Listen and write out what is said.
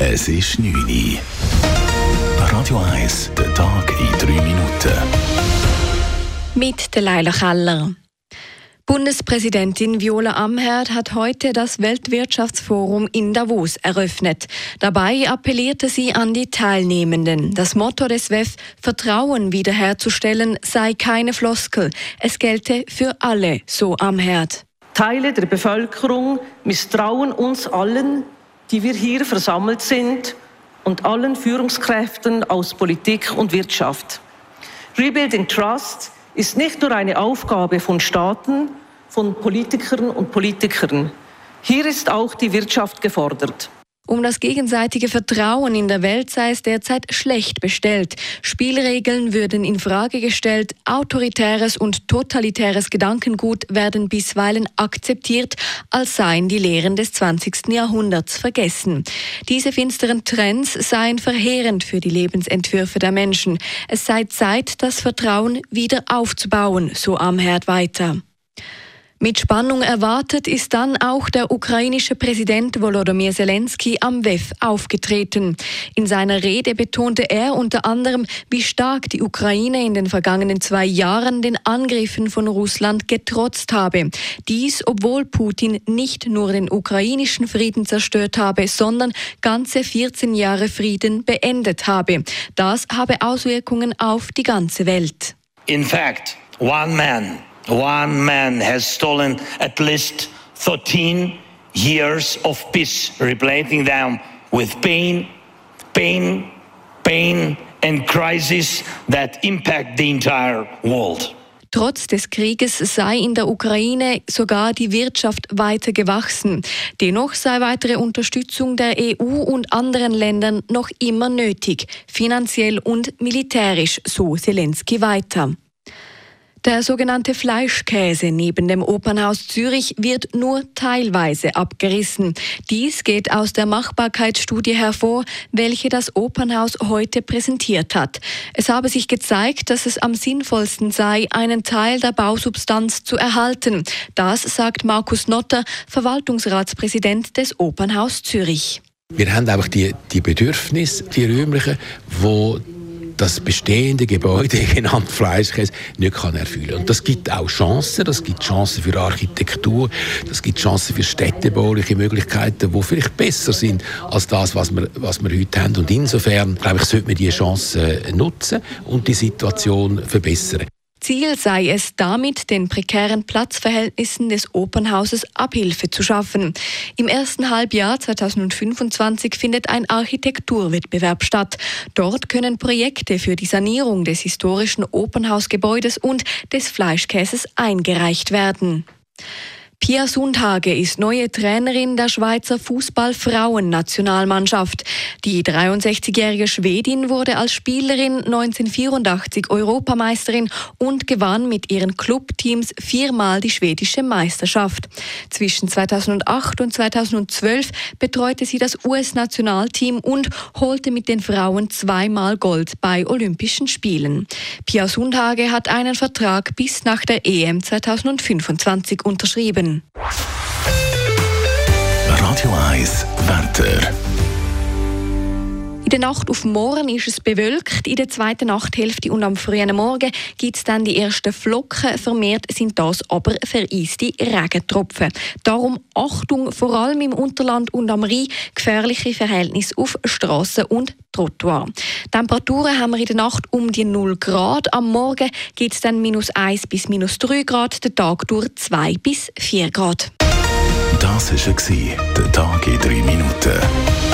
Es ist 9 Uhr. Radio 1, der Tag in 3 Minuten. Mit der Leila Keller. Bundespräsidentin Viola Amherd hat heute das Weltwirtschaftsforum in Davos eröffnet. Dabei appellierte sie an die Teilnehmenden. Das Motto des WEF Vertrauen wiederherzustellen sei keine Floskel. Es gelte für alle, so Amherd. Teile der Bevölkerung misstrauen uns allen, die wir hier versammelt sind, und allen Führungskräften aus Politik und Wirtschaft. Rebuilding Trust ist nicht nur eine Aufgabe von Staaten, von Politikern und Politikern. Hier ist auch die Wirtschaft gefordert. Um das gegenseitige Vertrauen in der Welt sei es derzeit schlecht bestellt. Spielregeln würden in Frage gestellt, autoritäres und totalitäres Gedankengut werden bisweilen akzeptiert, als seien die Lehren des 20. Jahrhunderts vergessen. Diese finsteren Trends seien verheerend für die Lebensentwürfe der Menschen. Es sei Zeit, das Vertrauen wieder aufzubauen, so Amherd weiter. Mit Spannung erwartet ist dann auch der ukrainische Präsident Volodymyr Zelensky am WEF aufgetreten. In seiner Rede betonte er unter anderem, wie stark die Ukraine in den vergangenen zwei Jahren den Angriffen von Russland getrotzt habe. Dies, obwohl Putin nicht nur den ukrainischen Frieden zerstört habe, sondern ganze 14 Jahre Frieden beendet habe. Das habe Auswirkungen auf die ganze Welt. In fact, one man One man has stolen at least 13 years of peace, replacing them with pain, pain, pain, and crises that impact the entire world. Trotz des Krieges sei in der Ukraine sogar die Wirtschaft weiter gewachsen. Dennoch sei weitere Unterstützung der EU und anderen Ländern noch immer nötig, finanziell und militärisch, so Zelensky weiter. Der sogenannte Fleischkäse neben dem Opernhaus Zürich wird nur teilweise abgerissen. Dies geht aus der Machbarkeitsstudie hervor, welche das Opernhaus heute präsentiert hat. Es habe sich gezeigt, dass es am sinnvollsten sei, einen Teil der Bausubstanz zu erhalten. Das sagt Markus Notter, Verwaltungsratspräsident des Opernhaus Zürich. Wir haben einfach die, die Bedürfnisse, die räumlichen, wo das bestehende Gebäude, genannt Fleischkäse, nicht kann erfüllen Und das gibt auch Chancen, das gibt Chancen für Architektur, das gibt Chancen für städtebauliche Möglichkeiten, die vielleicht besser sind als das, was wir, was wir heute haben. Und insofern, glaube ich, sollte man diese Chancen nutzen und die Situation verbessern. Ziel sei es damit, den prekären Platzverhältnissen des Opernhauses Abhilfe zu schaffen. Im ersten Halbjahr 2025 findet ein Architekturwettbewerb statt. Dort können Projekte für die Sanierung des historischen Opernhausgebäudes und des Fleischkäses eingereicht werden. Pia Sundhage ist neue Trainerin der Schweizer Fußball-Frauen-Nationalmannschaft. Die 63-jährige Schwedin wurde als Spielerin 1984 Europameisterin und gewann mit ihren Clubteams viermal die schwedische Meisterschaft. Zwischen 2008 und 2012 betreute sie das US-Nationalteam und holte mit den Frauen zweimal Gold bei Olympischen Spielen. Pia Sundhage hat einen Vertrag bis nach der EM 2025 unterschrieben. Radio 1 Wetter. In der Nacht auf morgen ist es bewölkt, in der zweiten Nachthälfte und am frühen Morgen gibt es dann die ersten Flocken. Vermehrt sind das aber vereiste Regentropfen. Darum Achtung, vor allem im Unterland und am Rhein, gefährliche Verhältnisse auf Straßen und Trottoir. Temperaturen haben wir in der Nacht um die 0 Grad. Am Morgen gibt es dann minus 1 bis minus 3 Grad, der Tag durch 2 bis 4 Grad. Das war der Tag in 3 Minuten.